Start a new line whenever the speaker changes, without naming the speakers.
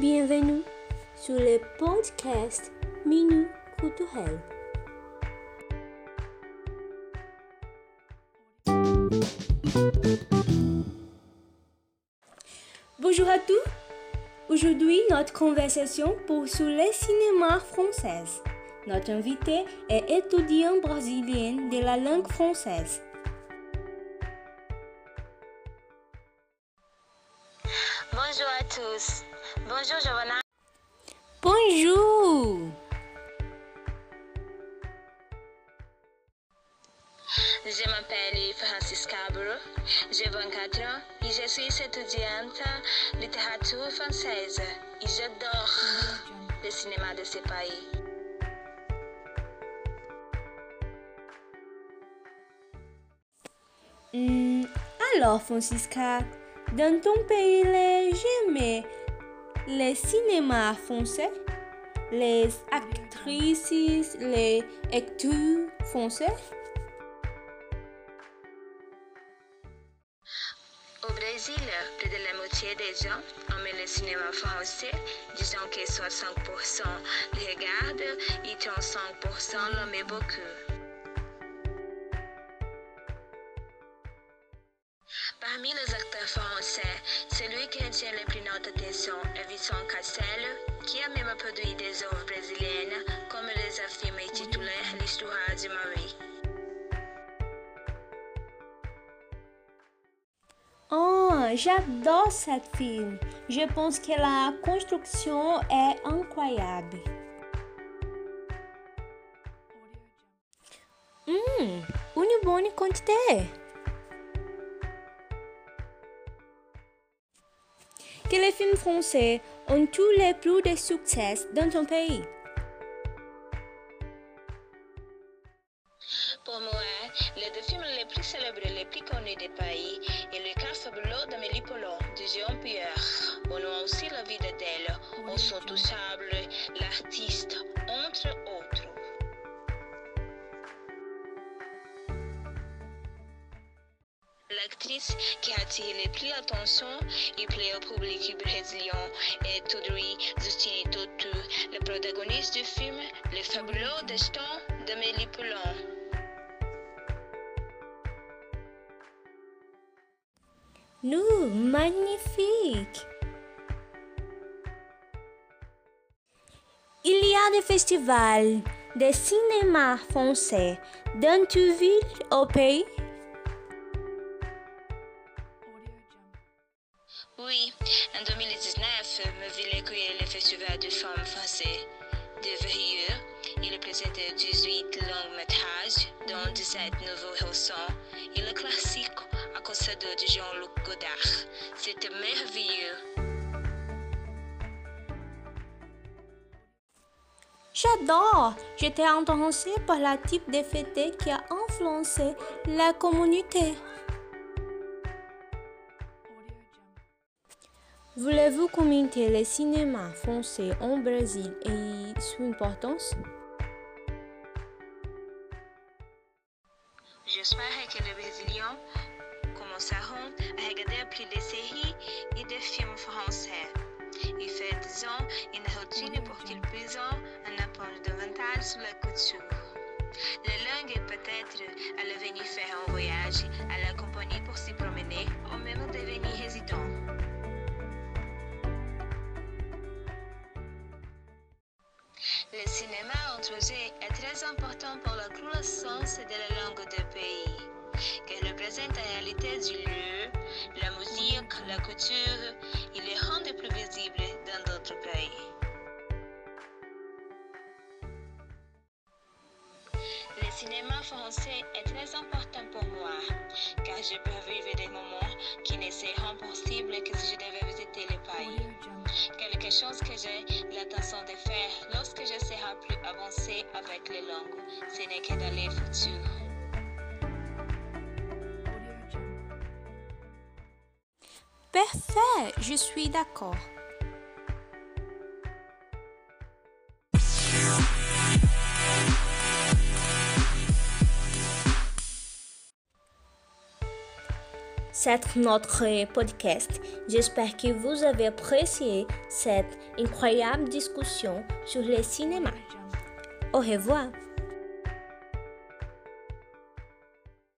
Bienvenue sur le podcast Minute Culturel. Bonjour à tous. Aujourd'hui, notre conversation pour sur le cinéma français. Notre invité est étudiant brésilien de la langue française.
Bonjour à tous. Bonjour Giovanna.
Bonjour.
Je m'appelle Francisca Cabro, j'ai 24 ans et je suis étudiante en littérature française et j'adore le cinéma de ce pays.
Hmm, alors, Francisca, dans ton pays, les j'aimais le cinéma français, les actrices, les acteurs français?
Au Brésil, plus de la moitié des gens aiment le cinéma français, disons que 60% le regardent et 35% l'aiment beaucoup. Les acteurs français, celui qui retient le plus notre attention est Vincent Cassel, qui a même produit des œuvres brésiliennes comme les films intitulés L'histoire de Marie.
Oh, j'adore cette film. Je pense que la construction est incroyable. Hum, une bonne quantité. Que les films français ont tous les plus de succès dans ton pays.
Pour moi, les deux films les plus célèbres et les plus connus du pays est Le cas fabuleux d'Amélie Poulain de Jean Pierre. On a aussi La vie d'Adèle, On sont touchables, l'artiste, L'actrice qui attire le plus l'attention et plaît au public brésilien est Audrey Justine Totu, le protagoniste du film Le fabuleux destin d'Amélie Poulain.
Nous, magnifique. Il y a des festivals de cinéma français dans toute ville au pays?
Oui, en 2019, ma ville accueillait le festival du film français de Verrieux. Il présentait 18 longs métrages, dont 17 nouveaux récents et le classique à cause de Jean-Luc Godard. C'était merveilleux.
J'adore. J'étais intéressée par le type de fête qui a influencé la communauté. Voulez-vous commenter le cinéma français en Brésil et son importance?
J'espère que les Brésiliens commenceront à regarder plus de séries et de films français. Et faisons une routine pour qu'ils puissent en apprendre davantage sur la culture. La langue est peut-être à l'avenir faire un voyage à la compagnie pour s'y promener ou même devenir résident. Le cinéma introduit est très important pour la croissance de la langue du pays, qui représente la réalité du lieu, la musique, la culture et les rend plus visibles dans d'autres pays. Le cinéma français est très important pour moi, car je peux vivre des moments qui ne seront possibles que si je devais visiter le pays. Quelque chose que j'ai avec les langues, ce n'est que dans le futur.
Parfait, je suis d'accord. c'est notre podcast. J'espère que vous avez apprécié cette incroyable discussion sur le cinéma. Au revoir.